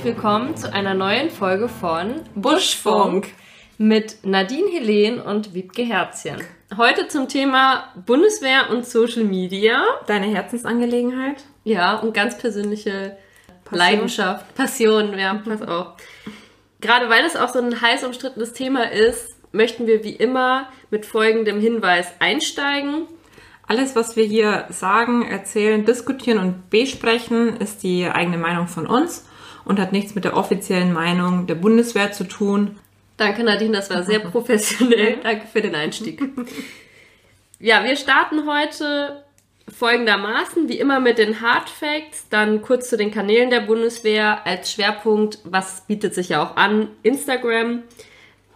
herzlich willkommen zu einer neuen Folge von Buschfunk mit Nadine Helen und Wiebke Herzchen. Heute zum Thema Bundeswehr und Social Media. Deine Herzensangelegenheit? Ja, und ganz persönliche Passion. Leidenschaft, Passion, ja, pass auf. Gerade weil es auch so ein heiß umstrittenes Thema ist, möchten wir wie immer mit folgendem Hinweis einsteigen. Alles, was wir hier sagen, erzählen, diskutieren und besprechen, ist die eigene Meinung von uns und hat nichts mit der offiziellen Meinung der Bundeswehr zu tun. Danke, Nadine, das war sehr professionell. Danke für den Einstieg. Ja, wir starten heute folgendermaßen, wie immer mit den Hard Facts, dann kurz zu den Kanälen der Bundeswehr als Schwerpunkt, was bietet sich ja auch an, Instagram.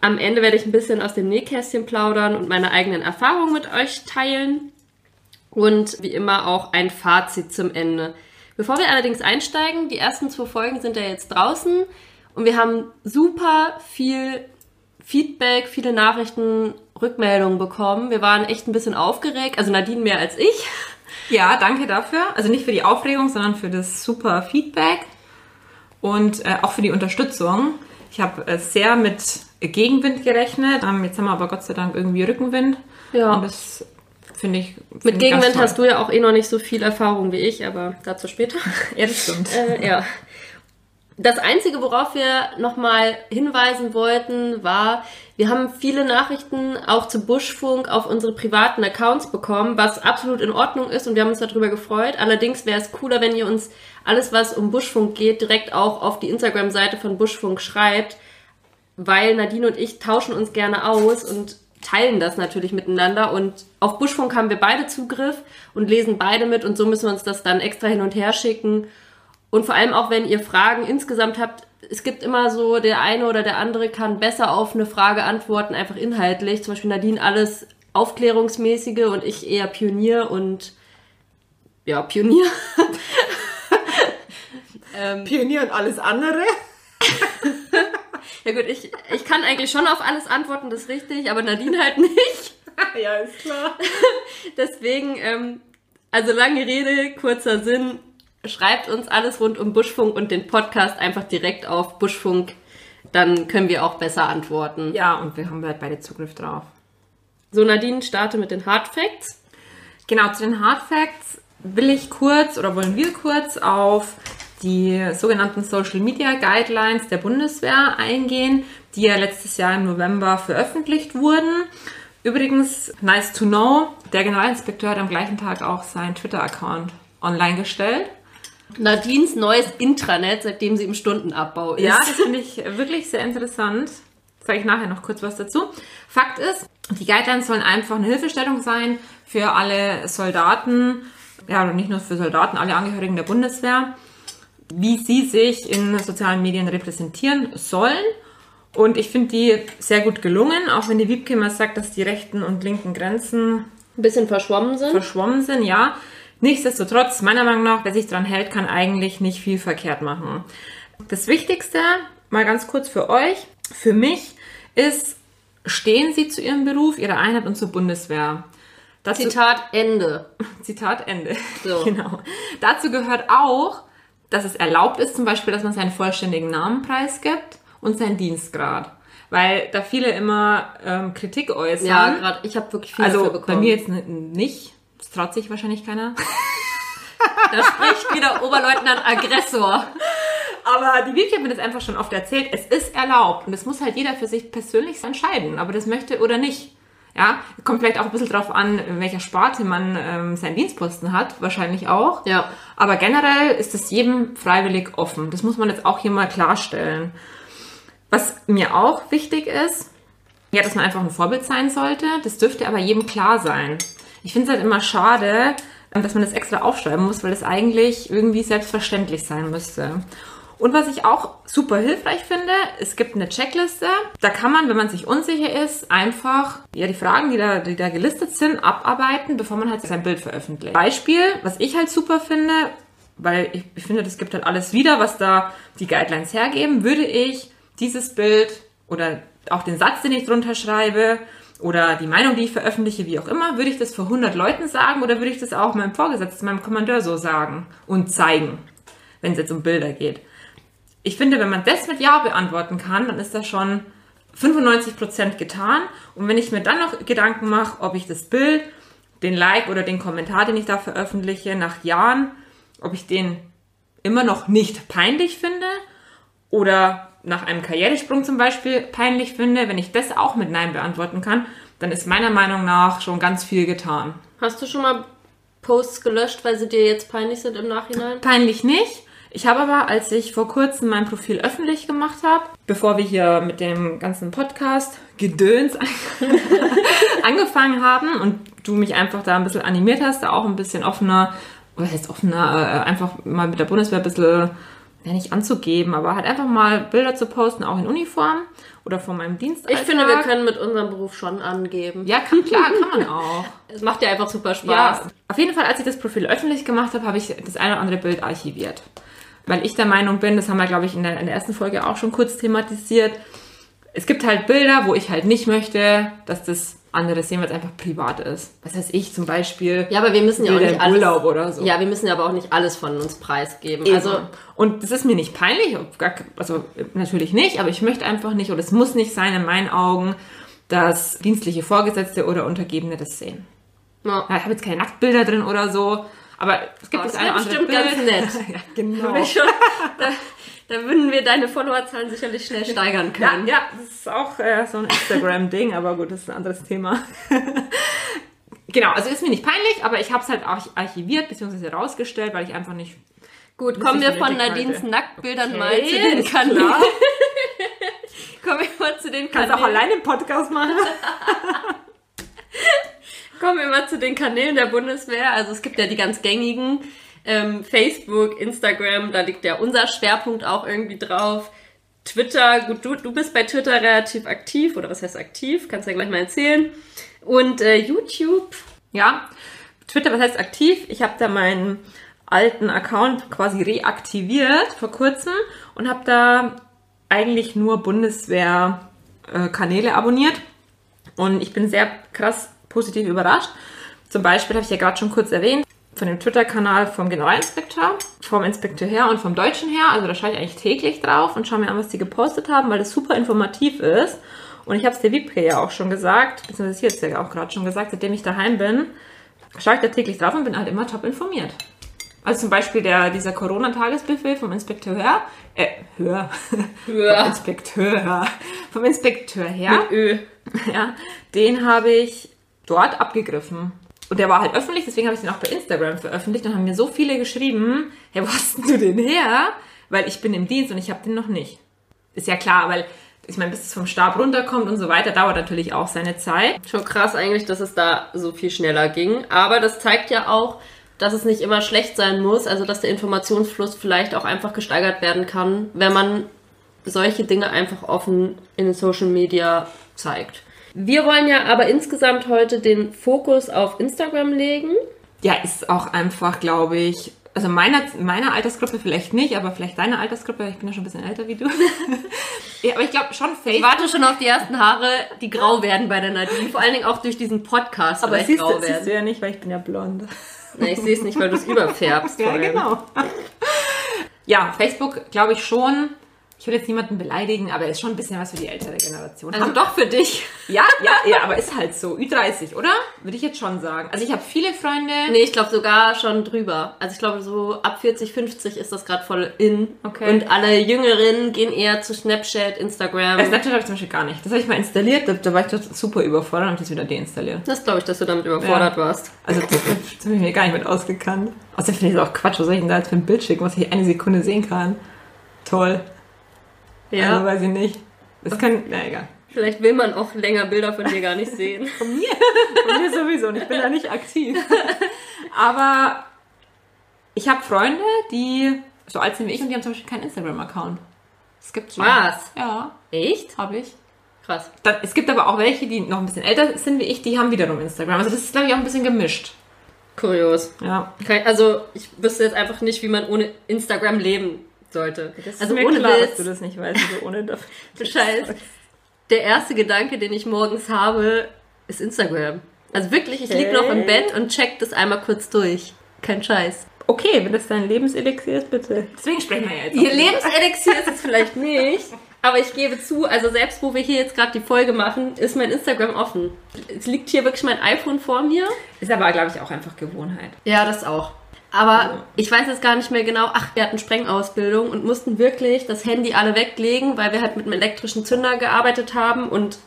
Am Ende werde ich ein bisschen aus dem Nähkästchen plaudern und meine eigenen Erfahrungen mit euch teilen. Und wie immer auch ein Fazit zum Ende. Bevor wir allerdings einsteigen, die ersten zwei Folgen sind ja jetzt draußen und wir haben super viel Feedback, viele Nachrichten, Rückmeldungen bekommen. Wir waren echt ein bisschen aufgeregt, also Nadine mehr als ich. Ja, danke dafür. Also nicht für die Aufregung, sondern für das super Feedback und äh, auch für die Unterstützung. Ich habe äh, sehr mit Gegenwind gerechnet. Ähm, jetzt haben wir aber Gott sei Dank irgendwie Rückenwind. Ja. Und das finde ich. Find mit Gegenwind hast du ja auch eh noch nicht so viel Erfahrung wie ich, aber dazu später. ja, das stimmt. äh, ja. Das Einzige, worauf wir nochmal hinweisen wollten, war, wir haben viele Nachrichten auch zu Buschfunk auf unsere privaten Accounts bekommen, was absolut in Ordnung ist und wir haben uns darüber gefreut. Allerdings wäre es cooler, wenn ihr uns alles, was um Buschfunk geht, direkt auch auf die Instagram-Seite von Buschfunk schreibt, weil Nadine und ich tauschen uns gerne aus und teilen das natürlich miteinander und auf Buschfunk haben wir beide Zugriff und lesen beide mit und so müssen wir uns das dann extra hin und her schicken und vor allem auch, wenn ihr Fragen insgesamt habt, es gibt immer so, der eine oder der andere kann besser auf eine Frage antworten, einfach inhaltlich. Zum Beispiel Nadine alles Aufklärungsmäßige und ich eher Pionier und ja, Pionier. ähm, Pionier und alles andere. Ja gut, ich, ich kann eigentlich schon auf alles antworten, das ist richtig, aber Nadine halt nicht. ja, ist klar. Deswegen, ähm, also lange Rede, kurzer Sinn schreibt uns alles rund um Buschfunk und den Podcast einfach direkt auf Buschfunk. Dann können wir auch besser antworten. Ja, und wir haben halt beide Zugriff drauf. So, Nadine, starte mit den Hard Facts. Genau, zu den Hard Facts will ich kurz oder wollen wir kurz auf die sogenannten Social Media Guidelines der Bundeswehr eingehen, die ja letztes Jahr im November veröffentlicht wurden. Übrigens, nice to know, der Generalinspekteur hat am gleichen Tag auch seinen Twitter-Account online gestellt. Nadines neues Intranet, seitdem sie im Stundenabbau ist. Ja, das finde ich wirklich sehr interessant. Sage ich nachher noch kurz was dazu. Fakt ist, die Guidelines sollen einfach eine Hilfestellung sein für alle Soldaten, ja, nicht nur für Soldaten, alle Angehörigen der Bundeswehr, wie sie sich in sozialen Medien repräsentieren sollen. Und ich finde die sehr gut gelungen, auch wenn die Wiebke immer sagt, dass die rechten und linken Grenzen ein bisschen verschwommen sind. Verschwommen sind, ja. Nichtsdestotrotz, meiner Meinung nach, wer sich dran hält, kann eigentlich nicht viel verkehrt machen. Das Wichtigste, mal ganz kurz für euch, für mich, ist, stehen Sie zu Ihrem Beruf, Ihrer Einheit und zur Bundeswehr. Dazu, Zitat Ende. Zitat Ende. So. Genau. Dazu gehört auch, dass es erlaubt ist, zum Beispiel, dass man seinen vollständigen Namen preisgibt und seinen Dienstgrad. Weil da viele immer ähm, Kritik äußern. Ja, gerade ich habe wirklich viel also, bekommen. Bei mir jetzt nicht traut sich wahrscheinlich keiner. da spricht wieder Oberleutnant Aggressor. Aber die Vicky hat mir das einfach schon oft erzählt. Es ist erlaubt und es muss halt jeder für sich persönlich entscheiden, ob er das möchte oder nicht. Ja, kommt vielleicht auch ein bisschen drauf an, in welcher Sparte man ähm, seinen Dienstposten hat, wahrscheinlich auch. Ja. Aber generell ist es jedem freiwillig offen. Das muss man jetzt auch hier mal klarstellen. Was mir auch wichtig ist, ja, dass man einfach ein Vorbild sein sollte. Das dürfte aber jedem klar sein. Ich finde es halt immer schade, dass man das extra aufschreiben muss, weil das eigentlich irgendwie selbstverständlich sein müsste. Und was ich auch super hilfreich finde, es gibt eine Checkliste. Da kann man, wenn man sich unsicher ist, einfach ja, die Fragen, die da, die da gelistet sind, abarbeiten, bevor man halt sein Bild veröffentlicht. Beispiel, was ich halt super finde, weil ich, ich finde, das gibt halt alles wieder, was da die Guidelines hergeben, würde ich dieses Bild oder auch den Satz, den ich drunter schreibe, oder die Meinung, die ich veröffentliche, wie auch immer, würde ich das vor 100 Leuten sagen oder würde ich das auch meinem Vorgesetzten, meinem Kommandeur so sagen und zeigen, wenn es jetzt um Bilder geht. Ich finde, wenn man das mit Ja beantworten kann, dann ist das schon 95% getan. Und wenn ich mir dann noch Gedanken mache, ob ich das Bild, den Like oder den Kommentar, den ich da veröffentliche, nach Jahren, ob ich den immer noch nicht peinlich finde oder nach einem Karrieresprung zum Beispiel peinlich finde, wenn ich das auch mit Nein beantworten kann, dann ist meiner Meinung nach schon ganz viel getan. Hast du schon mal Posts gelöscht, weil sie dir jetzt peinlich sind im Nachhinein? Peinlich nicht. Ich habe aber, als ich vor kurzem mein Profil öffentlich gemacht habe, bevor wir hier mit dem ganzen Podcast Gedöns angefangen haben und du mich einfach da ein bisschen animiert hast, da auch ein bisschen offener, was heißt offener, äh, einfach mal mit der Bundeswehr ein bisschen, ja nicht anzugeben, aber halt einfach mal Bilder zu posten, auch in Uniform oder von meinem Dienst. Ich finde, wir können mit unserem Beruf schon angeben. Ja, kann, klar, kann man auch. Es macht ja einfach super Spaß. Ja, auf jeden Fall, als ich das Profil öffentlich gemacht habe, habe ich das eine oder andere Bild archiviert. Weil ich der Meinung bin, das haben wir, glaube ich, in der, in der ersten Folge auch schon kurz thematisiert. Es gibt halt Bilder, wo ich halt nicht möchte, dass das andere sehen, weil es einfach privat ist. Was heißt ich zum Beispiel? Ja, aber wir müssen ja auch nicht alles. Urlaub oder so. Ja, wir müssen ja aber auch nicht alles von uns preisgeben. Also, Also und das ist mir nicht peinlich, also natürlich nicht, aber ich möchte einfach nicht, oder es muss nicht sein in meinen Augen, dass dienstliche Vorgesetzte oder Untergebene das sehen. Ja, ich habe jetzt keine Nacktbilder drin oder so, aber es gibt Oh, das eine andere bestimmt ganz Bild. nett. ja, genau. Schon, da, da würden wir deine Followerzahlen sicherlich schnell steigern Ja, können. ja, das ist auch äh, so ein Instagram-Ding, aber gut, das ist ein anderes Thema. genau, also ist mir nicht peinlich, aber ich habe es halt auch archiviert bzw. rausgestellt, weil ich einfach nicht. Gut, kommen wir von Nadines halte. Nacktbildern mal Okay, zu den Kanälen. Kommen wir mal zu den Kannst auch Kanälen. alleine einen Podcast machen. Kommen wir mal zu den Kanälen der Bundeswehr. Also es gibt ja die ganz gängigen. Ähm, Facebook, Instagram, da liegt ja unser Schwerpunkt auch irgendwie drauf. Twitter, gut, du, du bist bei Twitter relativ aktiv, oder was heißt aktiv? Kannst du ja gleich mal erzählen. Und äh, YouTube, Ja, Twitter, was heißt aktiv? Ich habe da meinen alten Account quasi reaktiviert vor kurzem und habe da eigentlich nur Bundeswehr-Kanäle abonniert. Und ich bin sehr krass positiv überrascht. Zum Beispiel habe ich ja gerade schon kurz erwähnt, von dem Twitter-Kanal vom Generalinspektor, vom Inspektor her und vom Deutschen her. Also da schaue ich eigentlich täglich drauf und schaue mir an, was die gepostet haben, weil das super informativ ist. Und ich habe es der Wiebke ja auch schon gesagt, beziehungsweise sie hat es ja auch gerade schon gesagt, seitdem ich daheim bin, schaue ich da täglich drauf und bin halt immer top informiert. Also zum Beispiel der, dieser Corona-Tagesbefehl vom Inspekteur her, äh, Hör, Hör. vom Inspekteur, vom Inspekteur her, mit Ö. ja, den habe ich dort abgegriffen. Und der war halt öffentlich, deswegen habe ich den auch bei Instagram veröffentlicht und haben mir so viele geschrieben, hey, wo hast du den her? Weil ich bin im Dienst und ich habe den noch nicht. Ist ja klar, weil ich meine, bis es vom Stab runterkommt und so weiter, dauert natürlich auch seine Zeit. Schon krass eigentlich, dass es da so viel schneller ging. Aber das zeigt ja auch, dass es nicht immer schlecht sein muss. Also, dass der Informationsfluss vielleicht auch einfach gesteigert werden kann, wenn man solche Dinge einfach offen in den Social Media zeigt. Wir wollen ja aber insgesamt heute den Fokus auf Instagram legen. Ja, ist auch einfach, glaube ich, also meiner, meiner Altersgruppe vielleicht nicht, aber vielleicht deiner Altersgruppe, ich bin ja schon ein bisschen älter wie du. ja, aber ich glaube schon Ich Facebook. warte schon auf die ersten Haare, die grau werden bei der Nadine. Vor allen Dingen auch durch diesen Podcast aber siehst grau du, siehst du werden. ja nicht, weil ich bin ja blond. Nee, ich sehe es nicht, weil du es überfärbst. Ja, genau. ja, Facebook glaube ich schon. Ich will jetzt niemanden beleidigen, aber ist schon ein bisschen was für die ältere Generation. Also doch für dich. ja, ja, ja, aber ist halt so. Ü30, oder? Würde ich jetzt schon sagen. Also ich habe viele Freunde. Nee, ich glaube sogar schon drüber. Also ich glaube so ab 40, 50 ist das gerade voll in. Okay. Und alle Jüngeren gehen eher zu Snapchat, Instagram. Äh, Snapchat habe ich zum Beispiel gar nicht. Das habe ich mal installiert, da, da war ich super überfordert und habe das wieder deinstalliert. Das glaube ich, dass du damit überfordert Ja. warst. Also das, das habe ich mir gar nicht mit ausgekannt. Außerdem finde ich es auch Quatsch, was soll ich denn da jetzt für ein Bild schicken, was ich eine Sekunde sehen kann? Toll. Ja. Also weiß ich nicht. Das kann, na egal. Vielleicht will man auch länger Bilder von dir gar nicht sehen. Von mir? Von mir sowieso und ich bin da nicht aktiv. Aber ich habe Freunde, die so alt sind wie ich und die haben zum Beispiel keinen Instagram-Account. Das gibt's schon. Was? Ja, Echt? habe ich. Krass. Dann, es gibt aber auch welche, die noch ein bisschen älter sind wie ich, die haben wiederum Instagram. Also das ist, glaube ich, auch ein bisschen gemischt. Kurios. Ja. Also ich wüsste jetzt einfach nicht, wie man ohne Instagram leben sollte. Das also ist mir ohne klar, dass Witz. du das nicht weißt, also ohne das. Scheiß. Der erste Gedanke, den ich morgens habe, ist Instagram. Also wirklich, ich lieg Hey. noch im Bett und check das einmal kurz durch. Kein Scheiß. Okay, wenn das dein Lebenselixier ist, bitte. Deswegen sprechen wir ja jetzt. Ihr Lebenselixier ist es vielleicht nicht, aber ich gebe zu, also selbst wo wir hier jetzt gerade die Folge machen, ist mein Instagram offen. Es liegt hier wirklich mein iPhone vor mir. Ist aber, glaube ich, auch einfach Gewohnheit. Ja, das auch. Aber ich weiß jetzt gar nicht mehr genau. Ach, wir hatten Sprengausbildung und mussten wirklich das Handy alle weglegen, weil wir halt mit einem elektrischen Zünder gearbeitet haben und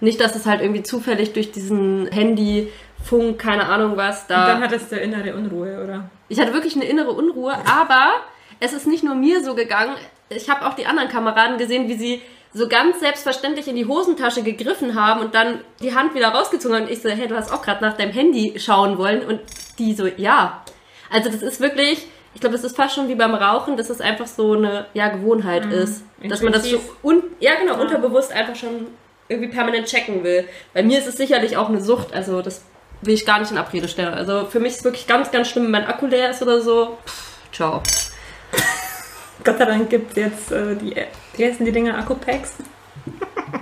nicht, dass es halt irgendwie zufällig durch diesen Handyfunk, keine Ahnung was, da. Und dann hattest du innere Unruhe, oder? Ich hatte wirklich eine innere Unruhe, aber es ist nicht nur mir so gegangen. Ich habe auch die anderen Kameraden gesehen, wie sie so ganz selbstverständlich in die Hosentasche gegriffen haben und dann die Hand wieder rausgezogen haben. Und ich so, hey, du hast auch gerade nach deinem Handy schauen wollen. Und die so, ja. Also das ist wirklich, ich glaube, das ist fast schon wie beim Rauchen, dass es einfach so eine ja, Gewohnheit ist. Dass man das so un ja, genau, unterbewusst einfach schon irgendwie permanent checken will. Bei mir ist es sicherlich auch eine Sucht, also das will ich gar nicht in Abrede stellen. Also für mich ist es wirklich ganz, ganz schlimm, wenn mein Akku leer ist oder so. Pff, ciao. Gott sei Dank gibt es jetzt äh, die, wie heißen die Dinger? Akkupacks?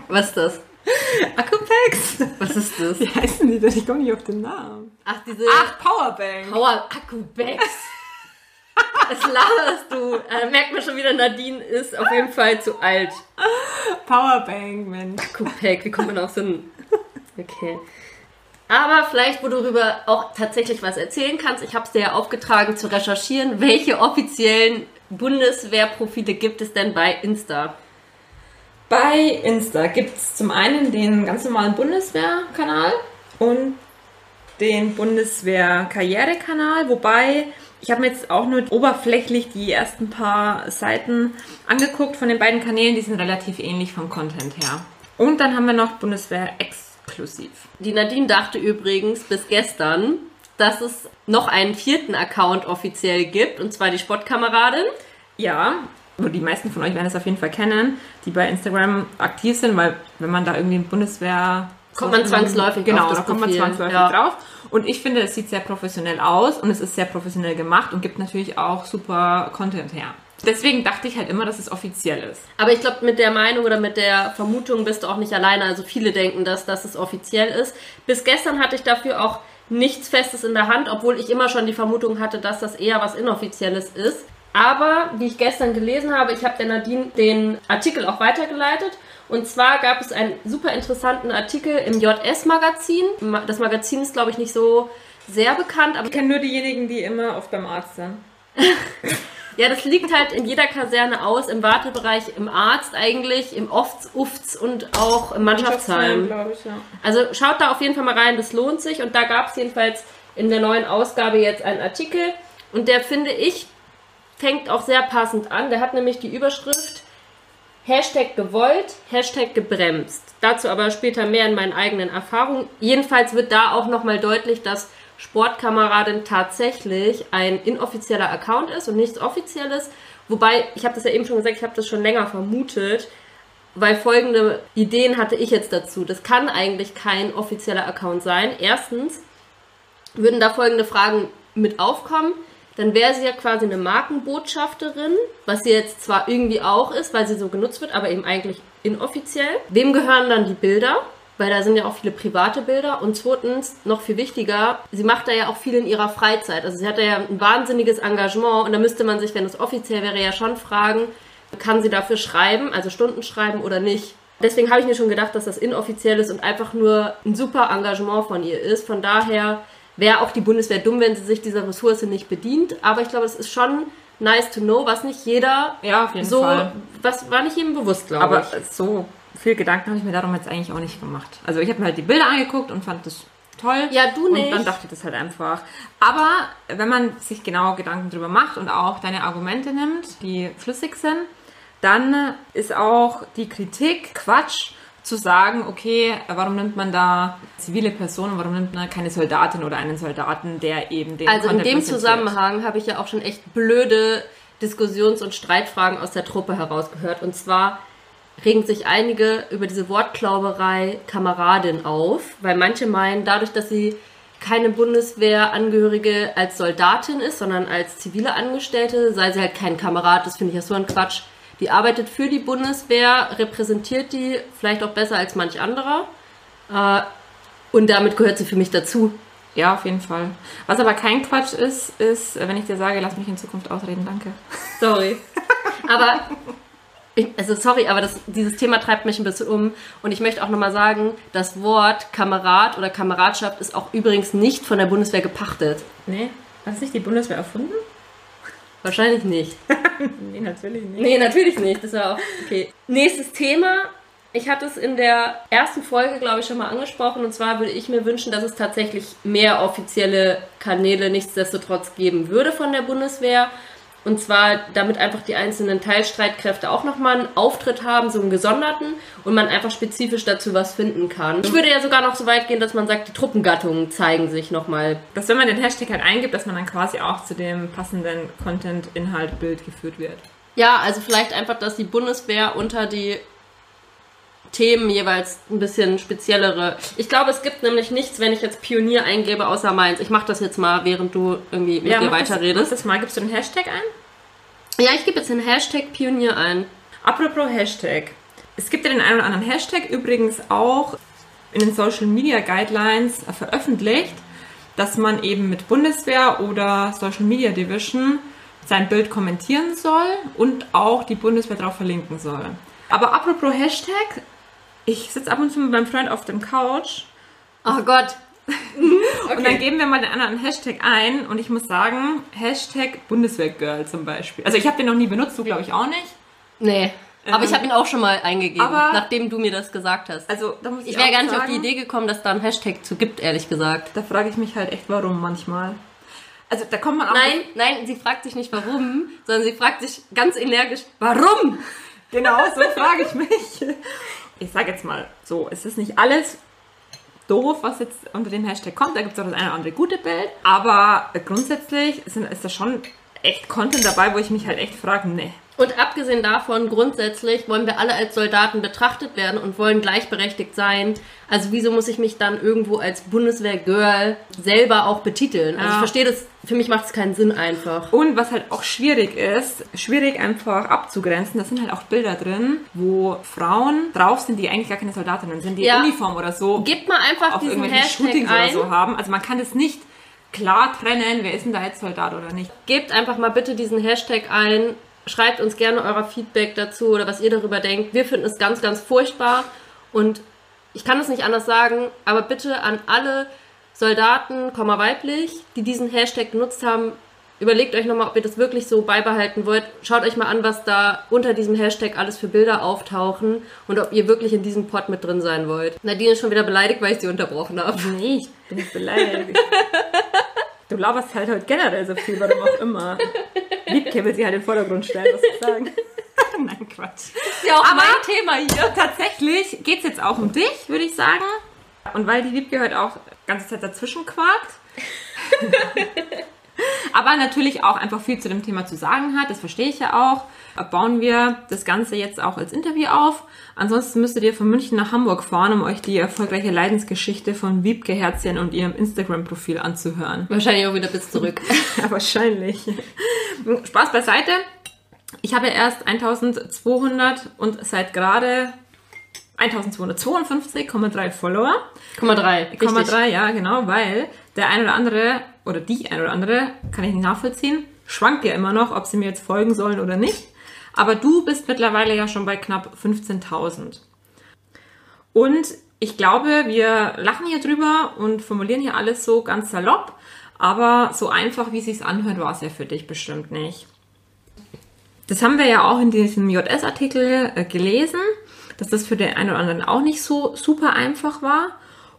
Was ist das? Akkupacks? Was ist das? Wie heißen die denn? Ich komme nicht auf den Namen. Ach, diese Ach, Powerbank. Power Akku-Bags. Was laberst du? Äh, merkt man schon wieder, Nadine ist auf jeden Fall zu alt. Powerbank, Mensch. Akku-Pack, wie kommt man auf so ein... Okay. Aber vielleicht, wo du darüber auch tatsächlich was erzählen kannst, ich habe es dir ja aufgetragen zu recherchieren, welche offiziellen Bundeswehrprofile gibt es denn bei Insta? Bei Insta gibt es zum einen den ganz normalen Bundeswehrkanal und den Bundeswehr-Karrierekanal, wobei ich habe mir jetzt auch nur oberflächlich die ersten paar Seiten angeguckt von den beiden Kanälen, die sind relativ ähnlich vom Content her. Und dann haben wir noch Bundeswehr exklusiv. Die Nadine dachte übrigens bis gestern, dass es noch einen vierten Account offiziell gibt, und zwar die Sportkameradin. Ja, aber die meisten von euch werden es auf jeden Fall kennen, die bei Instagram aktiv sind, weil wenn man da irgendwie ein Bundeswehr Kommt man zwangsläufig genau, auf das da kommt man zwangsläufig ja. drauf. Und ich finde, es sieht sehr professionell aus und es ist sehr professionell gemacht und gibt natürlich auch super Content her. Deswegen dachte ich halt immer, dass es offiziell ist. Aber ich glaube, mit der Meinung oder mit der Vermutung bist du auch nicht alleine. Also viele denken, dass, dass es offiziell ist. Bis gestern hatte ich dafür auch nichts Festes in der Hand, obwohl ich immer schon die Vermutung hatte, dass das eher was Inoffizielles ist. Aber wie ich gestern gelesen habe, ich habe der Nadine den Artikel auch weitergeleitet. Und zwar gab es einen super interessanten Artikel im JS-Magazin. Ma- Das Magazin ist, glaube ich, nicht so sehr bekannt, aber Ich kenne nur diejenigen, die immer oft beim Arzt sind. Ja, das liegt halt in jeder Kaserne aus, im Wartebereich, im Arzt eigentlich, im Ofts, Ufts und auch im Mannschaftsheim. ich, ja. Also schaut da auf jeden Fall mal rein, das lohnt sich. Und da gab es jedenfalls in der neuen Ausgabe jetzt einen Artikel. Und der, finde ich, fängt auch sehr passend an. Der hat nämlich die Überschrift Hashtag gewollt, Hashtag gebremst. Dazu aber später mehr in meinen eigenen Erfahrungen. Jedenfalls wird da auch nochmal deutlich, dass Sportkameradin tatsächlich ein inoffizieller Account ist und nichts Offizielles. Wobei, ich habe das ja eben schon gesagt, ich habe das schon länger vermutet, weil folgende Ideen hatte ich jetzt dazu. Das kann eigentlich kein offizieller Account sein. Erstens würden da folgende Fragen mit aufkommen. Dann wäre sie ja quasi eine Markenbotschafterin, was sie jetzt zwar irgendwie auch ist, weil sie so genutzt wird, aber eben eigentlich inoffiziell. Wem gehören dann die Bilder? Weil da sind ja auch viele private Bilder. Und zweitens, noch viel wichtiger, sie macht da ja auch viel in ihrer Freizeit. Also sie hat da ja ein wahnsinniges Engagement und da müsste man sich, wenn es offiziell wäre, ja schon fragen, kann sie dafür schreiben, also Stunden schreiben oder nicht. Deswegen habe ich mir schon gedacht, dass das inoffiziell ist und einfach nur ein super Engagement von ihr ist. Von daher wäre auch die Bundeswehr dumm, wenn sie sich dieser Ressource nicht bedient. Aber ich glaube, es ist schon nice to know, was nicht jeder Ja, so, Fall. was war nicht jedem bewusst, glaube Aber ich. so viel Gedanken habe ich mir darum jetzt eigentlich auch nicht gemacht. Also ich habe mir halt die Bilder angeguckt und fand das toll. Ja, du nicht. Und dann dachte ich das halt einfach. Aber wenn man sich genau Gedanken drüber macht und auch deine Argumente nimmt, die flüssig sind, dann ist auch die Kritik Quatsch zu sagen, okay, warum nimmt man da zivile Personen, warum nimmt man keine Soldatin oder einen Soldaten, der eben den Also in Content dem präsentiert? Zusammenhang habe ich ja auch schon echt blöde Diskussions- und Streitfragen aus der Truppe herausgehört. Und zwar regen sich einige über diese Wortklauberei Kameradin auf, weil manche meinen, dadurch, dass sie keine Bundeswehrangehörige als Soldatin ist, sondern als zivile Angestellte, sei sie halt kein Kamerad. Das finde ich ja so ein Quatsch. Die arbeitet für die Bundeswehr, repräsentiert die vielleicht auch besser als manch anderer. Äh, und damit gehört sie für mich dazu. Ja, auf jeden Fall. Was aber kein Quatsch ist, ist, wenn ich dir sage, lass mich in Zukunft ausreden, danke. Sorry. Aber, ich, also sorry, aber das, dieses Thema treibt mich ein bisschen um. Und ich möchte auch nochmal sagen, das Wort Kamerad oder Kameradschaft ist auch übrigens nicht von der Bundeswehr gepachtet. Nee, hat es nicht die Bundeswehr erfunden? Wahrscheinlich nicht. nee, natürlich nicht. Nee, natürlich nicht. Das war auch okay. Nächstes Thema. Ich hatte es in der ersten Folge, glaube ich, schon mal angesprochen. Und zwar würde ich mir wünschen, dass es tatsächlich mehr offizielle Kanäle nichtsdestotrotz geben würde von der Bundeswehr. Und zwar, damit einfach die einzelnen Teilstreitkräfte auch nochmal einen Auftritt haben, so einen gesonderten, und man einfach spezifisch dazu was finden kann. Ich würde ja sogar noch so weit gehen, dass man sagt, die Truppengattungen zeigen sich nochmal. Dass wenn man den Hashtag halt eingibt, dass man dann quasi auch zu dem passenden Content, Inhalt, Bild geführt wird. Ja, also vielleicht einfach, dass die Bundeswehr unter die Themen jeweils ein bisschen speziellere. Ich glaube, es gibt nämlich nichts, wenn ich jetzt Pionier eingebe, außer meins. Ich mache das jetzt mal, während du irgendwie mit Ja, dir das- weiterredest. mach das mal. Gibst du den Hashtag ein? Ja, ich gebe jetzt den Hashtag Pionier ein. Apropos Hashtag. Es gibt ja den einen oder anderen Hashtag übrigens auch in den Social Media Guidelines veröffentlicht, dass man eben mit Bundeswehr oder Social Media Division sein Bild kommentieren soll und auch die Bundeswehr darauf verlinken soll. Aber apropos Hashtag, ich sitze ab und zu mit meinem Freund auf dem Couch Oh Gott. und dann geben wir mal den anderen Hashtag ein und ich muss sagen, Hashtag Bundeswehrgirl zum Beispiel. Also ich habe den noch nie benutzt, du glaube ich auch nicht. Nee. Aber ich Ähm, habe ihn auch schon mal eingegeben, aber- nachdem du mir das gesagt hast. Also da muss ich, Ich wäre gar nicht auf sagen, die Idee gekommen, dass da ein Hashtag zu gibt, ehrlich gesagt. Da frage ich mich halt echt, warum manchmal. Also da kommt man auch. Nein, nein, sie fragt sich nicht warum, sondern sie fragt sich ganz energisch, warum? Genau, so frage ich mich. Ich sage jetzt mal so, es ist nicht alles doof, was jetzt unter dem Hashtag kommt. Da gibt es auch das eine oder andere gute Bild. Aber grundsätzlich sind, ist da schon echt Content dabei, wo ich mich halt echt frage, ne. Und abgesehen davon, grundsätzlich wollen wir alle als Soldaten betrachtet werden und wollen gleichberechtigt sein. Also wieso muss ich mich dann irgendwo als Bundeswehr-Girl selber auch betiteln? Also Ja. ich verstehe das, für mich macht es keinen Sinn einfach. Und was halt auch schwierig ist, schwierig einfach abzugrenzen, da sind halt auch Bilder drin, wo Frauen drauf sind, die eigentlich gar keine Soldatinnen sind, die Ja. Uniform oder so Gebt mal einfach auf diesen irgendwelchen Hashtag Shootings ein. oder so haben. Also man kann das nicht klar trennen, wer ist denn da jetzt Soldat oder nicht. Gebt einfach mal bitte diesen Hashtag ein. Schreibt uns gerne euer Feedback dazu oder was ihr darüber denkt. Wir finden es ganz, ganz furchtbar. Und ich kann es nicht anders sagen, aber bitte an alle Soldaten, weiblich, die diesen Hashtag genutzt haben, überlegt euch nochmal, ob ihr das wirklich so beibehalten wollt. Schaut euch mal an, was da unter diesem Hashtag alles für Bilder auftauchen und ob ihr wirklich in diesem Pod mit drin sein wollt. Nadine ist schon wieder beleidigt, weil ich sie unterbrochen habe. Nee, ich bin nicht beleidigt. du laberst halt heute generell so viel, warum auch immer. Wiebke will sie halt in den Vordergrund stellen, was ich sagen. Nein, Quatsch. ist ja auch Aber- mein Thema hier. Tatsächlich geht's jetzt auch um dich, würde ich sagen. Und weil die Wiebke heute auch die ganze Zeit dazwischen quakt. Aber natürlich auch einfach viel zu dem Thema zu sagen hat, das verstehe ich ja auch. Bauen wir das Ganze jetzt auch als Interview auf. Ansonsten müsstet ihr von München nach Hamburg fahren, um euch die erfolgreiche Leidensgeschichte von Wiebke Herzchen und ihrem Instagram-Profil anzuhören. Wahrscheinlich auch wieder bis zurück. Ja, wahrscheinlich. Spaß beiseite. Ich habe erst 1200 und seit gerade 1252,3 Follower. Komma drei. Richtig. 0,3, ja, genau, weil der ein oder andere oder die ein oder andere, kann ich nicht nachvollziehen, schwankt ja immer noch, ob sie mir jetzt folgen sollen oder nicht. Aber du bist mittlerweile ja schon bei knapp 15.000. Und ich glaube, wir lachen hier drüber und formulieren hier alles so ganz salopp, aber so einfach, wie es sich anhört, war es ja für dich bestimmt nicht. Das haben wir ja auch in diesem JS-Artikel äh, gelesen, dass das für den einen oder anderen auch nicht so super einfach war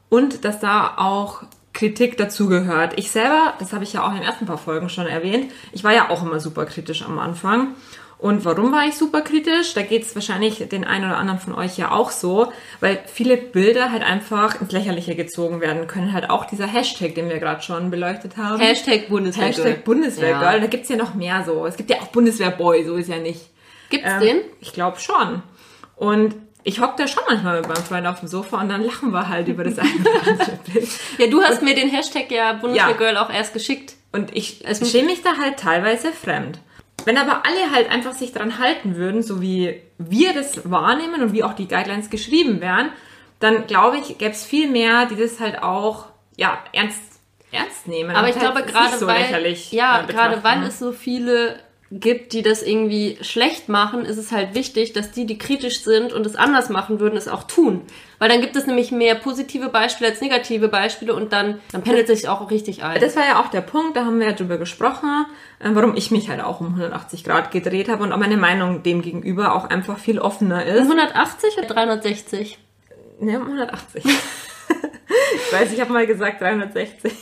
und dass da auch Kritik dazugehört. Ich selber, das habe ich ja auch in den ersten paar Folgen schon erwähnt, ich war ja auch immer super kritisch am Anfang. Und warum war ich super kritisch? Da geht es wahrscheinlich den einen oder anderen von euch ja auch so, weil viele Bilder halt einfach ins Lächerliche gezogen werden können. Halt auch dieser Hashtag, den wir gerade schon beleuchtet haben. Hashtag Bundeswehr. Hashtag Bundeswehrgirl. Ja. Da gibt's ja noch mehr so. Es gibt ja auch Bundeswehrboy, so ist ja nicht. Gibt's Ähm, den? Ich glaube schon. Und ich hock da schon manchmal mit meinem Freund auf dem Sofa und dann lachen wir halt über das eine oder andere Bild. Ja, du hast mir den Hashtag ja Bundeswehrgirl auch erst geschickt. Und ich Es- schäme mich da halt teilweise fremd. Wenn aber alle halt einfach sich dran halten würden, so wie wir das wahrnehmen und wie auch die Guidelines geschrieben wären, dann glaube ich, gäbe es viel mehr, die das halt auch ja, ernst ernst nehmen. Aber ich halt glaube gerade so weil, ja, äh, gerade weil es so viele gibt, die das irgendwie schlecht machen, ist es halt wichtig, dass die, die kritisch sind und es anders machen würden, es auch tun. Weil dann gibt es nämlich mehr positive Beispiele als negative Beispiele und dann, dann pendelt sich auch richtig ein. Das war ja auch der Punkt, da haben wir ja drüber gesprochen, äh, warum ich mich halt auch um 180 Grad gedreht habe und auch meine Meinung dem gegenüber auch einfach viel offener ist. 180 oder 360? Ne, um 180. ich weiß, ich habe mal gesagt 360.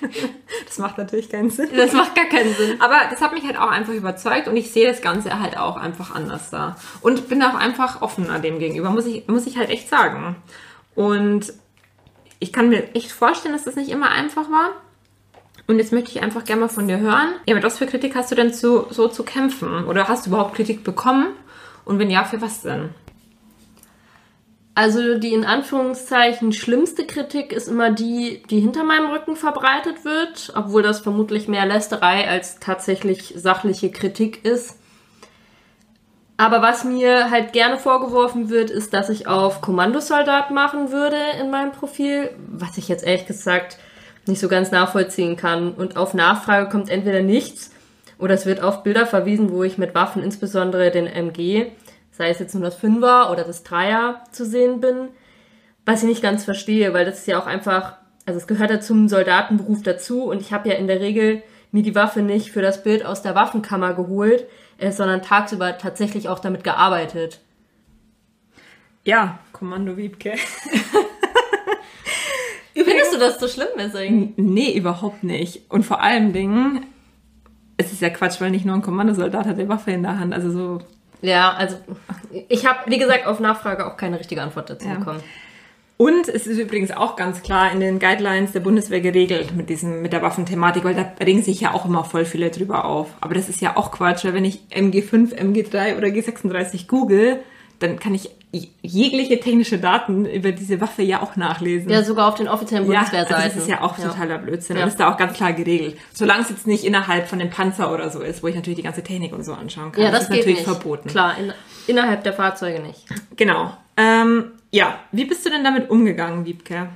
das macht natürlich keinen Sinn. Das macht gar keinen Sinn. Aber das hat mich halt auch einfach überzeugt und ich sehe das Ganze halt auch einfach anders da. Und bin auch einfach offener dem gegenüber, muss ich, muss ich halt echt sagen. Und ich kann mir echt vorstellen, dass das nicht immer einfach war. Und jetzt möchte ich einfach gerne mal von dir hören. Ja, mit was für Kritik hast du denn zu, so zu kämpfen? Oder hast du überhaupt Kritik bekommen? Und wenn ja, für was denn? Also die in Anführungszeichen schlimmste Kritik ist immer die, die hinter meinem Rücken verbreitet wird, obwohl das vermutlich mehr Lästerei als tatsächlich sachliche Kritik ist. Aber was mir halt gerne vorgeworfen wird, ist, dass ich auf Kommandosoldat machen würde in meinem Profil, was ich jetzt ehrlich gesagt nicht so ganz nachvollziehen kann. Und auf Nachfrage kommt entweder nichts oder es wird auf Bilder verwiesen, wo ich mit Waffen, insbesondere den MG, sei es jetzt nur das Fünfer oder das Dreier zu sehen bin, was ich nicht ganz verstehe, weil das ist ja auch einfach, also es gehört ja zum Soldatenberuf dazu und ich habe ja in der Regel mir die Waffe nicht für das Bild aus der Waffenkammer geholt, äh, sondern tagsüber tatsächlich auch damit gearbeitet. Ja, Kommando Wiebke. Findest du das so schlimm, Messing? Nee, überhaupt nicht. Und vor allen Dingen, es ist ja Quatsch, weil nicht nur ein Kommandosoldat hat die Waffe in der Hand. Also so Ja, also ich habe, wie gesagt, auf Nachfrage auch keine richtige Antwort dazu Ja. bekommen. Und es ist übrigens auch ganz klar in den Guidelines der Bundeswehr geregelt mit diesem, mit der Waffenthematik, weil da regen sich ja auch immer voll viele drüber auf. Aber das ist ja auch Quatsch, weil wenn ich MG5, MG3 oder G36 google, dann kann ich jegliche technische Daten über diese Waffe ja auch nachlesen. Ja, sogar auf den offiziellen Ja, Bundeswehrseiten. also das ist ja auch totaler Blödsinn. Ja. Das ist da auch ganz klar geregelt. Solange es jetzt nicht innerhalb von dem Panzer oder so ist, wo ich natürlich die ganze Technik und so anschauen kann. Ja, das, ist geht natürlich nicht. verboten. Klar, in, innerhalb der Fahrzeuge nicht. Genau. Ähm, ja, wie bist du denn damit umgegangen, Wiebke?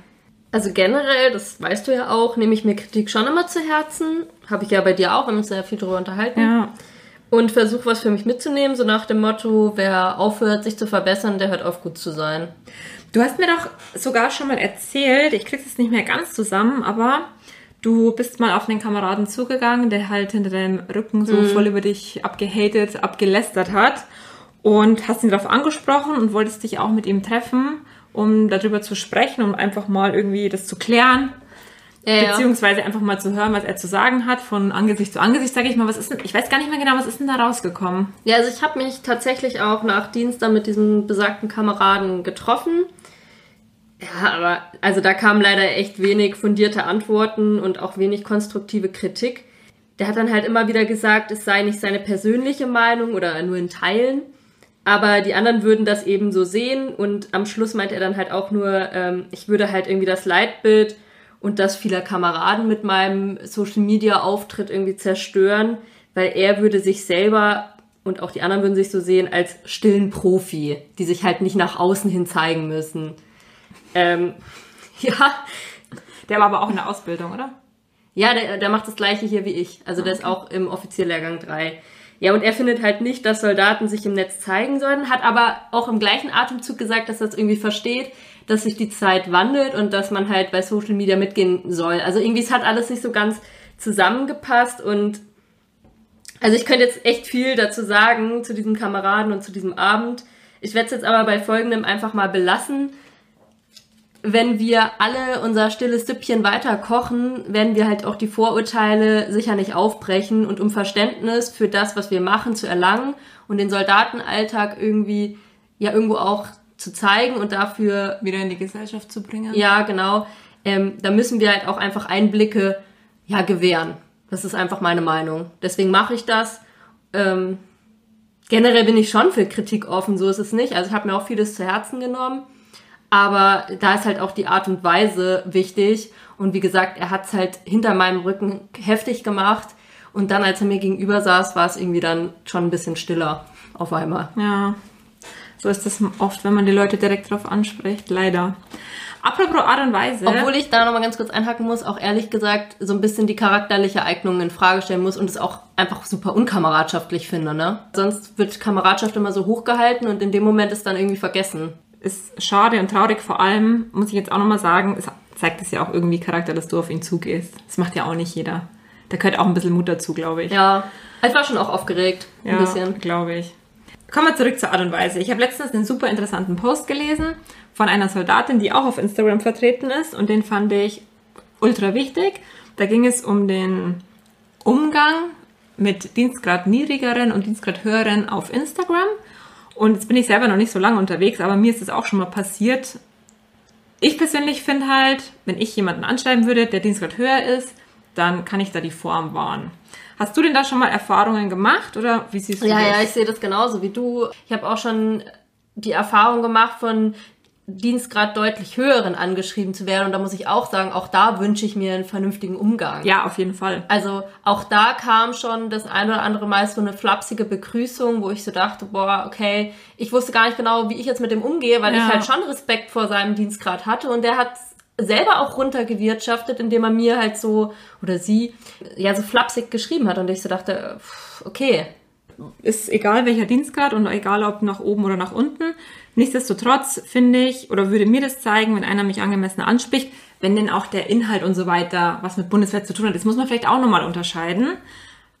Also generell, das weißt du ja auch, nehme ich mir Kritik schon immer zu Herzen. Habe ich ja bei dir auch, wir haben uns ja viel darüber unterhalten. Ja. Und versuche was für mich mitzunehmen, so nach dem Motto, wer aufhört, sich zu verbessern, der hört auf, gut zu sein. Du hast mir doch sogar schon mal erzählt, ich krieg's jetzt nicht mehr ganz zusammen, aber du bist mal auf einen Kameraden zugegangen, der halt hinter deinem Rücken so voll über dich abgehatet, abgelästert hat und hast ihn darauf angesprochen und wolltest dich auch mit ihm treffen, um darüber zu sprechen, um einfach mal irgendwie das zu klären. Ja. Beziehungsweise einfach mal zu hören, was er zu sagen hat, von Angesicht zu Angesicht, sage ich mal, was ist denn, ich weiß gar nicht mehr genau, was ist denn da rausgekommen? Ja, also ich habe mich tatsächlich auch nach Dienst dann mit diesem besagten Kameraden getroffen. Ja, aber also da kamen leider echt wenig fundierte Antworten und auch wenig konstruktive Kritik. Der hat dann halt immer wieder gesagt, es sei nicht seine persönliche Meinung oder nur in Teilen. Aber die anderen würden das eben so sehen und am Schluss meint er dann halt auch nur, ähm, ich würde halt irgendwie das Leitbild und das vieler Kameraden mit meinem Social Media Auftritt irgendwie zerstören, weil er würde sich selber und auch die anderen würden sich so sehen als stillen Profi, die sich halt nicht nach außen hin zeigen müssen. Ähm, ja, Der war aber auch in der Ausbildung, oder? ja, der, der macht das gleiche hier wie ich. Also der ist auch im Offizierlehrgang 3. Ja, und er findet halt nicht, dass Soldaten sich im Netz zeigen sollen, hat aber auch im gleichen Atemzug gesagt, dass er es irgendwie versteht, dass sich die Zeit wandelt und dass man halt bei Social Media mitgehen soll. Also irgendwie, es hat alles nicht so ganz zusammengepasst und also ich könnte jetzt echt viel dazu sagen, zu diesem Kameraden und zu diesem Abend. Ich werde es jetzt aber bei folgendem einfach mal belassen wenn wir alle unser stilles Süppchen weiter kochen, werden wir halt auch die Vorurteile sicher nicht aufbrechen und um Verständnis für das, was wir machen, zu erlangen und den Soldatenalltag irgendwie ja irgendwo auch zu zeigen und dafür Wieder in die Gesellschaft zu bringen. ja genau, ähm, da müssen wir halt auch einfach Einblicke ja gewähren. Das ist einfach meine Meinung. Deswegen mache ich das. Ähm, generell bin ich schon für Kritik offen, so ist es nicht. Also ich habe mir auch vieles zu Herzen genommen. Aber da ist halt auch die Art und Weise wichtig. Und wie gesagt, er hat es halt hinter meinem Rücken heftig gemacht. Und dann, als er mir gegenüber saß, war es irgendwie dann schon ein bisschen stiller auf einmal. Ja, so ist das oft, wenn man die Leute direkt drauf anspricht, leider. Apropos Art und Weise. Obwohl ich da nochmal ganz kurz einhaken muss, auch ehrlich gesagt so ein bisschen die charakterliche Eignung in Frage stellen muss und es auch einfach super unkameradschaftlich finde, ne? Sonst wird Kameradschaft immer so hochgehalten und in dem Moment ist dann irgendwie vergessen. ist schade und traurig. Vor allem muss ich jetzt auch nochmal sagen, es zeigt es ja auch irgendwie Charakter, dass du auf ihn zugehst. Das macht ja auch nicht jeder. Da gehört auch ein bisschen Mut dazu, glaube ich. Ja, ich war schon auch aufgeregt. Ein Ja, bisschen. glaube ich. Kommen wir zurück zur Art und Weise. Ich habe letztens einen super interessanten Post gelesen von einer Soldatin, die auch auf Instagram vertreten ist und den fand ich ultra wichtig. Da ging es um den Umgang mit Dienstgrad niedrigeren und Dienstgrad höheren auf Instagram. Und jetzt bin ich selber noch nicht so lange unterwegs, aber mir ist es auch schon mal passiert. Ich persönlich finde halt, wenn ich jemanden anschreiben würde, der Dienstgrad höher ist, dann kann ich da die Form wahren. Hast du denn da schon mal Erfahrungen gemacht oder wie siehst du Ja, das? ja, ich sehe das genauso wie du. Ich habe auch schon die Erfahrung gemacht, von Dienstgrad deutlich höheren angeschrieben zu werden. Und da muss ich auch sagen, auch da wünsche ich mir einen vernünftigen Umgang. ja, auf jeden Fall. Also auch da kam schon das ein oder andere Mal so eine flapsige Begrüßung, wo ich so dachte, boah, okay, ich wusste gar nicht genau, wie ich jetzt mit dem umgehe, weil Ja. ich halt schon Respekt vor seinem Dienstgrad hatte und der hat selber auch runtergewirtschaftet, indem er mir halt so, oder sie, ja, so flapsig geschrieben hat und ich so dachte, okay, Ist egal welcher Dienstgrad und egal ob nach oben oder nach unten. Nichtsdestotrotz finde ich oder würde mir das zeigen, wenn einer mich angemessen anspricht, wenn denn auch der Inhalt und so weiter was mit Bundeswehr zu tun hat. Das muss man vielleicht auch nochmal unterscheiden.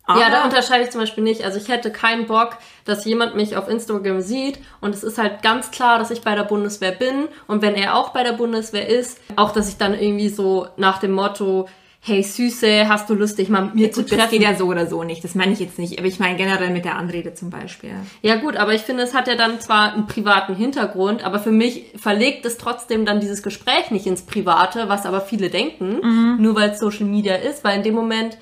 Aber Ja, da unterscheide ich zum Beispiel nicht. Also ich hätte keinen Bock, dass jemand mich auf Instagram sieht und es ist halt ganz klar, dass ich bei der Bundeswehr bin und wenn er auch bei der Bundeswehr ist, auch dass ich dann irgendwie so nach dem Motto, hey Süße, hast du Lust, dich mal mit mir zu Gut, das treffen? geht ja so oder so nicht. Das meine ich jetzt nicht. Aber ich meine generell mit der Anrede zum Beispiel. Ja gut, aber ich finde, es hat ja dann zwar einen privaten Hintergrund, aber für mich verlegt es trotzdem dann dieses Gespräch nicht ins Private, was aber viele denken, nur weil es Social Media ist, weil in dem Moment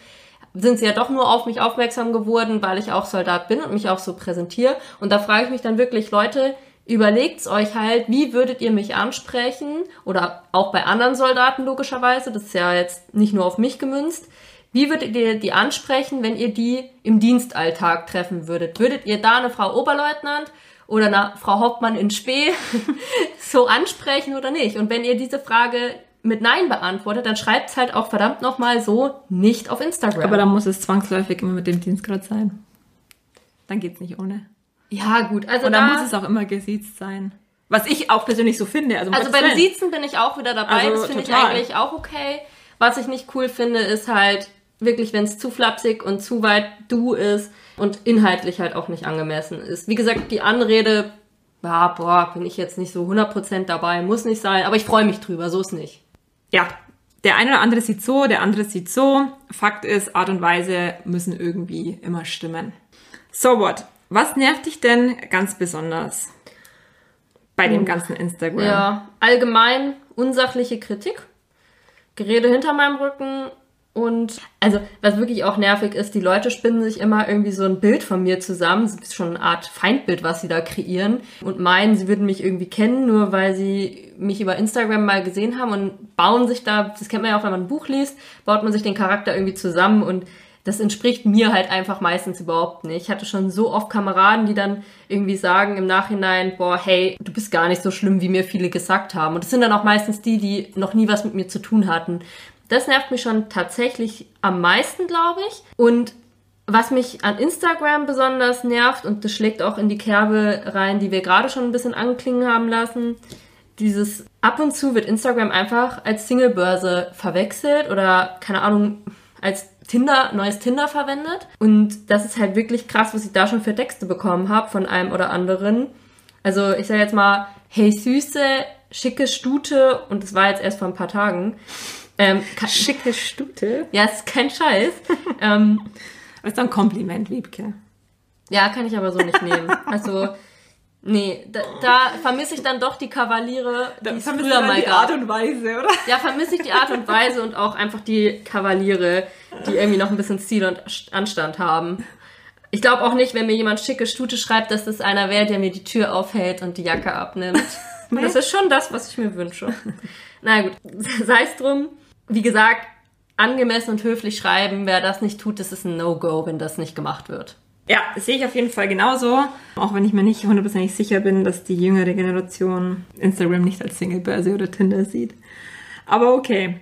sind sie ja doch nur auf mich aufmerksam geworden, weil ich auch Soldat bin und mich auch so präsentiere. Und da frage ich mich dann wirklich, Leute, überlegt's euch halt, wie würdet ihr mich ansprechen? Oder auch bei anderen Soldaten logischerweise, das ist ja jetzt nicht nur auf mich gemünzt. Wie würdet ihr die ansprechen, wenn ihr die im Dienstalltag treffen würdet? Würdet ihr da eine Frau Oberleutnant oder eine Frau Hauptmann in Spee so ansprechen oder nicht? Und wenn ihr diese Frage mit Nein beantwortet, dann schreibt's halt auch verdammt nochmal so nicht auf Instagram. Aber dann muss es zwangsläufig immer mit dem Dienstgrad sein. Dann geht's nicht ohne. ja, gut, also Und da, dann muss es auch immer gesiezt sein. Was ich auch persönlich so finde. Also, also beim Willen. Siezen bin ich auch wieder dabei. Also das finde ich eigentlich auch okay. Was ich nicht cool finde, ist halt wirklich, wenn es zu flapsig und zu weit du ist und inhaltlich halt auch nicht angemessen ist. Wie gesagt, die Anrede, ja, boah, bin ich jetzt nicht so 100% dabei, muss nicht sein, aber ich freue mich drüber, so ist nicht. Ja, der eine oder andere sieht so, der andere sieht so. Fakt ist, Art und Weise müssen irgendwie immer stimmen. So what? Was nervt dich denn ganz besonders bei dem ganzen Instagram? Ja, allgemein unsachliche Kritik, Gerede hinter meinem Rücken und also was wirklich auch nervig ist, die Leute spinnen sich immer irgendwie so ein Bild von mir zusammen, das ist schon eine Art Feindbild, was sie da kreieren und meinen, sie würden mich irgendwie kennen, nur weil sie mich über Instagram mal gesehen haben und bauen sich da, das kennt man ja auch, wenn man ein Buch liest, baut man sich den Charakter irgendwie zusammen und das entspricht mir halt einfach meistens überhaupt nicht. Ich hatte schon so oft Kameraden, die dann irgendwie sagen im Nachhinein, boah, hey, du bist gar nicht so schlimm, wie mir viele gesagt haben. Und das sind dann auch meistens die, die noch nie was mit mir zu tun hatten. Das nervt mich schon tatsächlich am meisten, glaube ich. Und was mich an Instagram besonders nervt, und das schlägt auch in die Kerbe rein, die wir gerade schon ein bisschen anklingen haben lassen, dieses ab und zu wird Instagram einfach als Singlebörse verwechselt oder keine Ahnung, als Tinder, neues Tinder verwendet. Und das ist halt wirklich krass, was ich da schon für Texte bekommen habe von einem oder anderen. Also ich sage jetzt mal, hey Süße, schicke Stute, und das war jetzt erst vor ein paar Tagen. Ähm, ka- Schicke Stute. ja, ist kein Scheiß. ähm, Das ist doch ein Kompliment, Liebke. ja, kann ich aber so nicht nehmen. Also, nee, da, da vermisse ich dann doch die Kavaliere, die es vermisst früher mal die gab. Art und Weise, oder? Ja, vermisse ich die Art und Weise und auch einfach die Kavaliere, die irgendwie noch ein bisschen Stil und Anstand haben. Ich glaube auch nicht, wenn mir jemand schicke Stute schreibt, dass das einer wäre, der mir die Tür aufhält und die Jacke abnimmt. Das ist schon das, was ich mir wünsche. Na gut, sei es drum. Wie gesagt, angemessen und höflich schreiben, wer das nicht tut, das ist ein No-Go, wenn das nicht gemacht wird. Ja, das sehe ich auf jeden Fall genauso. Auch wenn ich mir nicht hundertprozentig sicher bin, dass die jüngere Generation Instagram nicht als Singlebörse oder Tinder sieht. Aber okay.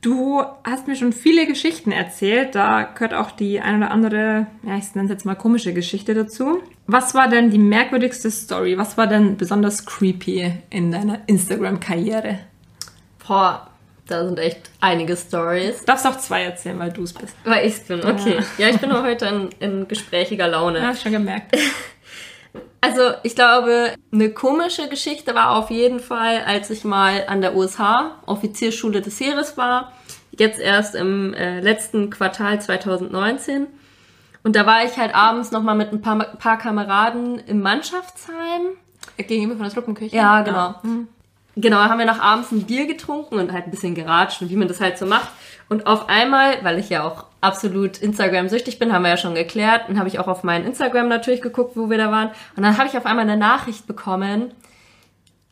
Du hast mir schon viele Geschichten erzählt. Da gehört auch die ein oder andere, ja, ich nenne es jetzt mal komische Geschichte dazu. Was war denn die merkwürdigste Story? Was war denn besonders creepy in deiner Instagram-Karriere? Boah, da sind echt einige Stories. Darfst auch zwei erzählen, weil du es bist. Weil ich bin, okay. Ja, ich bin auch heute in, in gesprächiger Laune. Ja, schon gemerkt. Also, ich glaube, eine komische Geschichte war auf jeden Fall, als ich mal an der USH, Offizierschule des Heeres war. Jetzt erst im äh, letzten Quartal 2019. Und da war ich halt abends nochmal mit ein paar, paar Kameraden im Mannschaftsheim. Gegenüber von der Truppenküche? Ja, genau. Ja. Mhm. Genau, haben wir nach abends ein Bier getrunken und halt ein bisschen geratscht und wie man das halt so macht. Und auf einmal, weil ich ja auch absolut Instagram-süchtig bin, haben wir ja schon geklärt, und habe ich auch auf meinen Instagram natürlich geguckt, wo wir da waren. Und dann habe ich auf einmal eine Nachricht bekommen,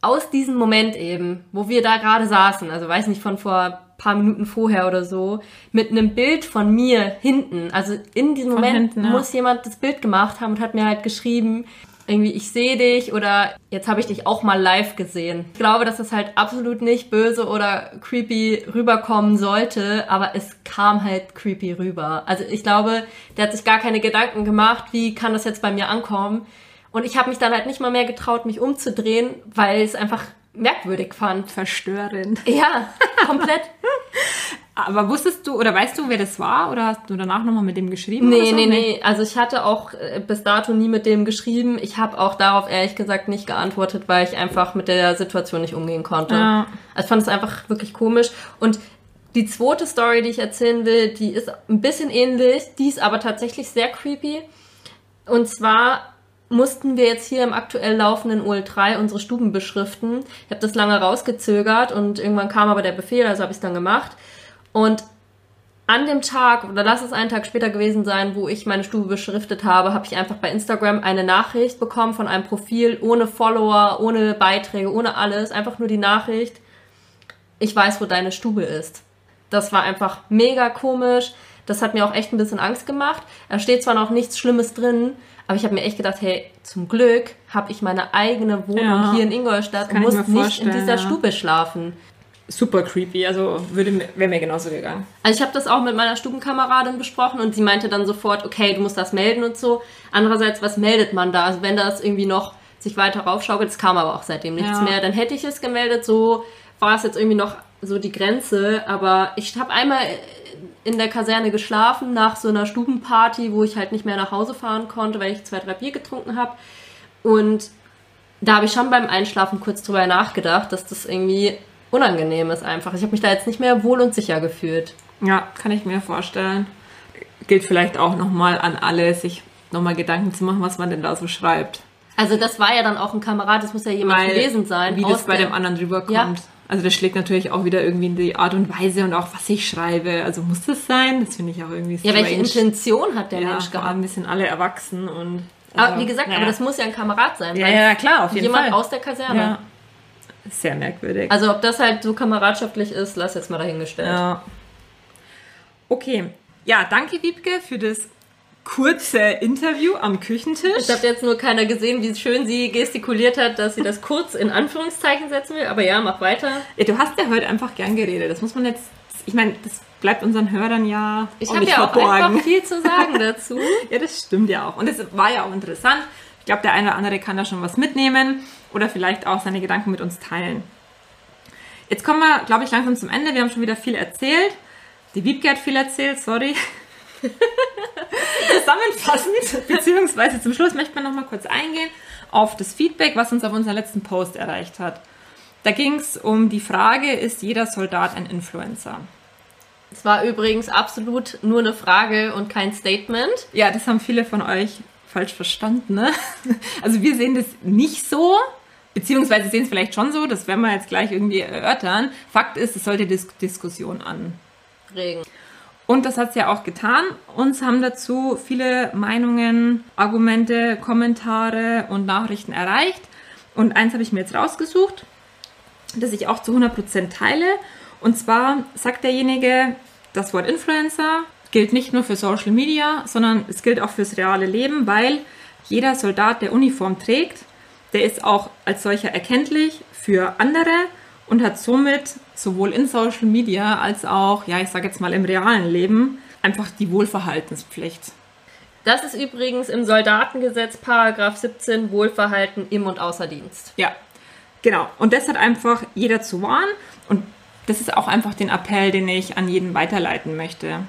aus diesem Moment eben, wo wir da gerade saßen, also weiß nicht, von vor paar Minuten vorher oder so, mit einem Bild von mir hinten. Also in diesem von Moment hinten, ja. muss jemand das Bild gemacht haben und hat mir halt geschrieben, irgendwie ich sehe dich oder jetzt habe ich dich auch mal live gesehen. Ich glaube, dass das halt absolut nicht böse oder creepy rüberkommen sollte, aber es kam halt creepy rüber. Also ich glaube, der hat sich gar keine Gedanken gemacht, wie kann das jetzt bei mir ankommen. Und ich habe mich dann halt nicht mal mehr getraut, mich umzudrehen, weil es einfach merkwürdig fand. Verstörend. Ja, komplett. Aber wusstest du oder weißt du, wer das war? Oder hast du danach nochmal mit dem geschrieben? Nee, so? nee, nee. Also ich hatte auch äh, bis dato nie mit dem geschrieben. Ich habe auch darauf ehrlich gesagt nicht geantwortet, weil ich einfach mit der Situation nicht umgehen konnte. Ja. Also ich fand es einfach wirklich komisch. Und die zweite Story, die ich erzählen will, die ist ein bisschen ähnlich. Die ist aber tatsächlich sehr creepy. Und zwar mussten wir jetzt hier im aktuell laufenden OL3 unsere Stuben beschriften. Ich habe das lange rausgezögert und irgendwann kam aber der Befehl, also habe ich es dann gemacht. Und an dem Tag, oder lass es einen Tag später gewesen sein, wo ich meine Stube beschriftet habe, habe ich einfach bei Instagram eine Nachricht bekommen von einem Profil ohne Follower, ohne Beiträge, ohne alles. Einfach nur die Nachricht, ich weiß, wo deine Stube ist. Das war einfach mega komisch. Das hat mir auch echt ein bisschen Angst gemacht. Da steht zwar noch nichts Schlimmes drin, aber ich habe mir echt gedacht, hey, zum Glück habe ich meine eigene Wohnung ja, hier in Ingolstadt und muss nicht in dieser ja. Stube schlafen super creepy. Also würde wäre mir genauso gegangen. Also ich habe das auch mit meiner Stubenkameradin besprochen und sie meinte dann sofort, okay, du musst das melden und so. Andererseits, was meldet man da? Also wenn das irgendwie noch sich weiter raufschaukelt, es kam aber auch seitdem nichts ja. mehr, dann hätte ich es gemeldet. So war es jetzt irgendwie noch so die Grenze. Aber ich habe einmal in der Kaserne geschlafen nach so einer Stubenparty, wo ich halt nicht mehr nach Hause fahren konnte, weil ich zwei, drei Bier getrunken habe. Und da habe ich schon beim Einschlafen kurz drüber nachgedacht, dass das irgendwie unangenehm ist einfach. Ich habe mich da jetzt nicht mehr wohl und sicher gefühlt. Ja, kann ich mir vorstellen. Gilt vielleicht auch nochmal an alle, sich nochmal Gedanken zu machen, was man denn da so schreibt. Also das war ja dann auch ein Kamerad, das muss ja jemand Weil, gewesen sein. Wie das bei dem anderen rüberkommt. Ja. Also das schlägt natürlich auch wieder irgendwie in die Art und Weise und auch was ich schreibe. Also muss das sein? Das finde ich auch irgendwie strange. Ja, welche Intention hat der ja, Mensch gehabt? ein bisschen alle erwachsen und... Also, aber wie gesagt, ja. aber das muss ja ein Kamerad sein. Ja, ja, klar, auf jeden jemand Fall. Jemand aus der Kaserne. Sehr merkwürdig. Also ob das halt so kameradschaftlich ist, lass jetzt mal dahingestellt. Ja. Okay. Ja, danke Wiebke für das kurze Interview am Küchentisch. Ich habe jetzt nur keiner gesehen, wie schön sie gestikuliert hat, dass sie das kurz in Anführungszeichen setzen will. Aber ja, mach weiter. Ja, du hast ja heute einfach gern geredet. Das muss man jetzt. Ich meine, das bleibt unseren Hörern ja. Ich habe ja verborgen. auch einfach viel zu sagen dazu. ja, das stimmt ja auch. Und es war ja auch interessant. Ich glaube, der eine oder andere kann da schon was mitnehmen oder vielleicht auch seine Gedanken mit uns teilen. Jetzt kommen wir, glaube ich, langsam zum Ende. Wir haben schon wieder viel erzählt. Die Wiebke hat viel erzählt, sorry. Zusammenfassend, beziehungsweise zum Schluss möchte man noch mal kurz eingehen auf das Feedback, was uns auf unserem letzten Post erreicht hat. Da ging es um die Frage, ist jeder Soldat ein Influencer? Es war übrigens absolut nur eine Frage und kein Statement. Ja, das haben viele von euch falsch verstanden. Ne? Also wir sehen das nicht so, beziehungsweise sehen es vielleicht schon so, das werden wir jetzt gleich irgendwie erörtern. Fakt ist, es sollte Dis Diskussion anregen. Und das hat es ja auch getan. Uns haben dazu viele Meinungen, Argumente, Kommentare und Nachrichten erreicht. Und eins habe ich mir jetzt rausgesucht, das ich auch zu 100% teile. Und zwar sagt derjenige, das Wort Influencer gilt nicht nur für Social Media, sondern es gilt auch fürs reale Leben, weil jeder Soldat, der Uniform trägt, der ist auch als solcher erkenntlich für andere und hat somit sowohl in Social Media als auch, ja, ich sage jetzt mal im realen Leben, einfach die Wohlverhaltenspflicht. Das ist übrigens im Soldatengesetz Paragraph 17 Wohlverhalten im und außer Dienst. Ja, genau. Und das hat einfach jeder zu wahren und das ist auch einfach den Appell, den ich an jeden weiterleiten möchte.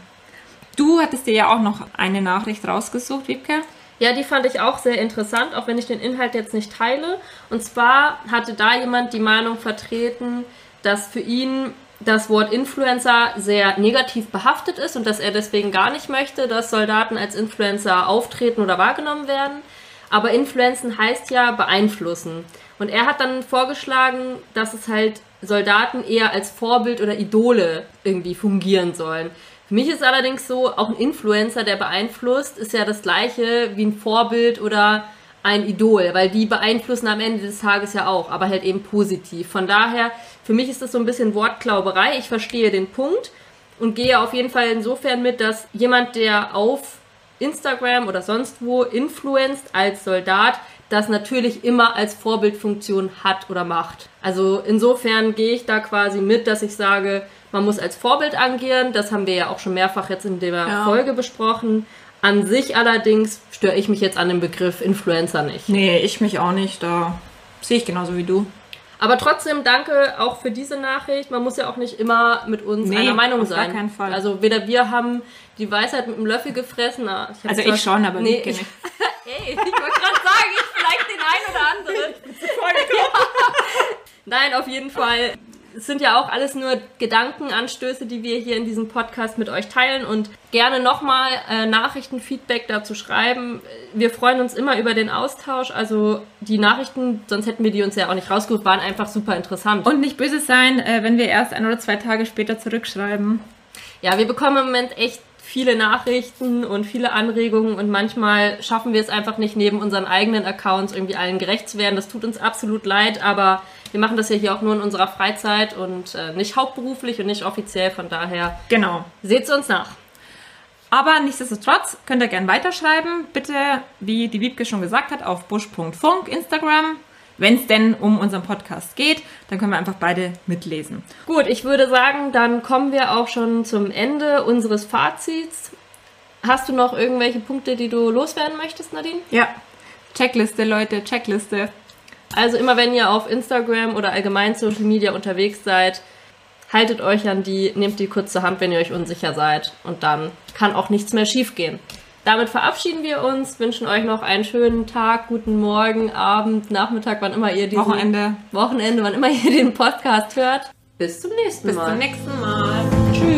Du hattest dir ja auch noch eine Nachricht rausgesucht, Wiebke. Ja, die fand ich auch sehr interessant, auch wenn ich den Inhalt jetzt nicht teile. Und zwar hatte da jemand die Meinung vertreten, dass für ihn das Wort Influencer sehr negativ behaftet ist und dass er deswegen gar nicht möchte, dass Soldaten als Influencer auftreten oder wahrgenommen werden. Aber Influenzen heißt ja beeinflussen. Und er hat dann vorgeschlagen, dass es halt Soldaten eher als Vorbild oder Idole irgendwie fungieren sollen. Für mich ist allerdings so, auch ein Influencer, der beeinflusst, ist ja das gleiche wie ein Vorbild oder ein Idol, weil die beeinflussen am Ende des Tages ja auch, aber halt eben positiv. Von daher, für mich ist das so ein bisschen Wortklauberei. Ich verstehe den Punkt und gehe auf jeden Fall insofern mit, dass jemand, der auf Instagram oder sonst wo influenzt als Soldat, das natürlich immer als Vorbildfunktion hat oder macht. Also insofern gehe ich da quasi mit, dass ich sage, man muss als Vorbild agieren. Das haben wir ja auch schon mehrfach jetzt in der ja. Folge besprochen. An sich allerdings störe ich mich jetzt an dem Begriff Influencer nicht. Nee, ich mich auch nicht. Da sehe ich genauso wie du. Aber trotzdem danke auch für diese Nachricht. Man muss ja auch nicht immer mit uns nee, einer Meinung auf sein. Gar keinen Fall. Also weder wir haben die Weisheit mit dem Löffel gefressen. Ich also ich schon, aber nee, nicht. Ey, ich wollte gerade sagen, ich vielleicht den einen oder anderen. ja. Nein, auf jeden Fall es sind ja auch alles nur Gedankenanstöße, die wir hier in diesem Podcast mit euch teilen und gerne nochmal äh, Nachrichten, Feedback dazu schreiben. Wir freuen uns immer über den Austausch. Also die Nachrichten, sonst hätten wir die uns ja auch nicht rausgesucht, waren einfach super interessant. Und nicht böse sein, äh, wenn wir erst ein oder zwei Tage später zurückschreiben. Ja, wir bekommen im Moment echt viele Nachrichten und viele Anregungen und manchmal schaffen wir es einfach nicht, neben unseren eigenen Accounts irgendwie allen gerecht zu werden. Das tut uns absolut leid, aber wir machen das ja hier auch nur in unserer Freizeit und äh, nicht hauptberuflich und nicht offiziell. Von daher genau. seht es uns nach. Aber nichtsdestotrotz könnt ihr gerne weiterschreiben. Bitte, wie die Wiebke schon gesagt hat, auf busch.funk, Instagram. Wenn es denn um unseren Podcast geht, dann können wir einfach beide mitlesen. Gut, ich würde sagen, dann kommen wir auch schon zum Ende unseres Fazits. Hast du noch irgendwelche Punkte, die du loswerden möchtest, Nadine? Ja. Checkliste, Leute, Checkliste. Also immer wenn ihr auf Instagram oder allgemein Social Media unterwegs seid, haltet euch an die, nehmt die kurz zur Hand, wenn ihr euch unsicher seid und dann kann auch nichts mehr schiefgehen. Damit verabschieden wir uns, wünschen euch noch einen schönen Tag, guten Morgen, Abend, Nachmittag, wann immer ihr diesen Wochenende, Wochenende, wann immer ihr den Podcast hört. Bis zum nächsten Mal. Bis zum nächsten Mal. Tschüss.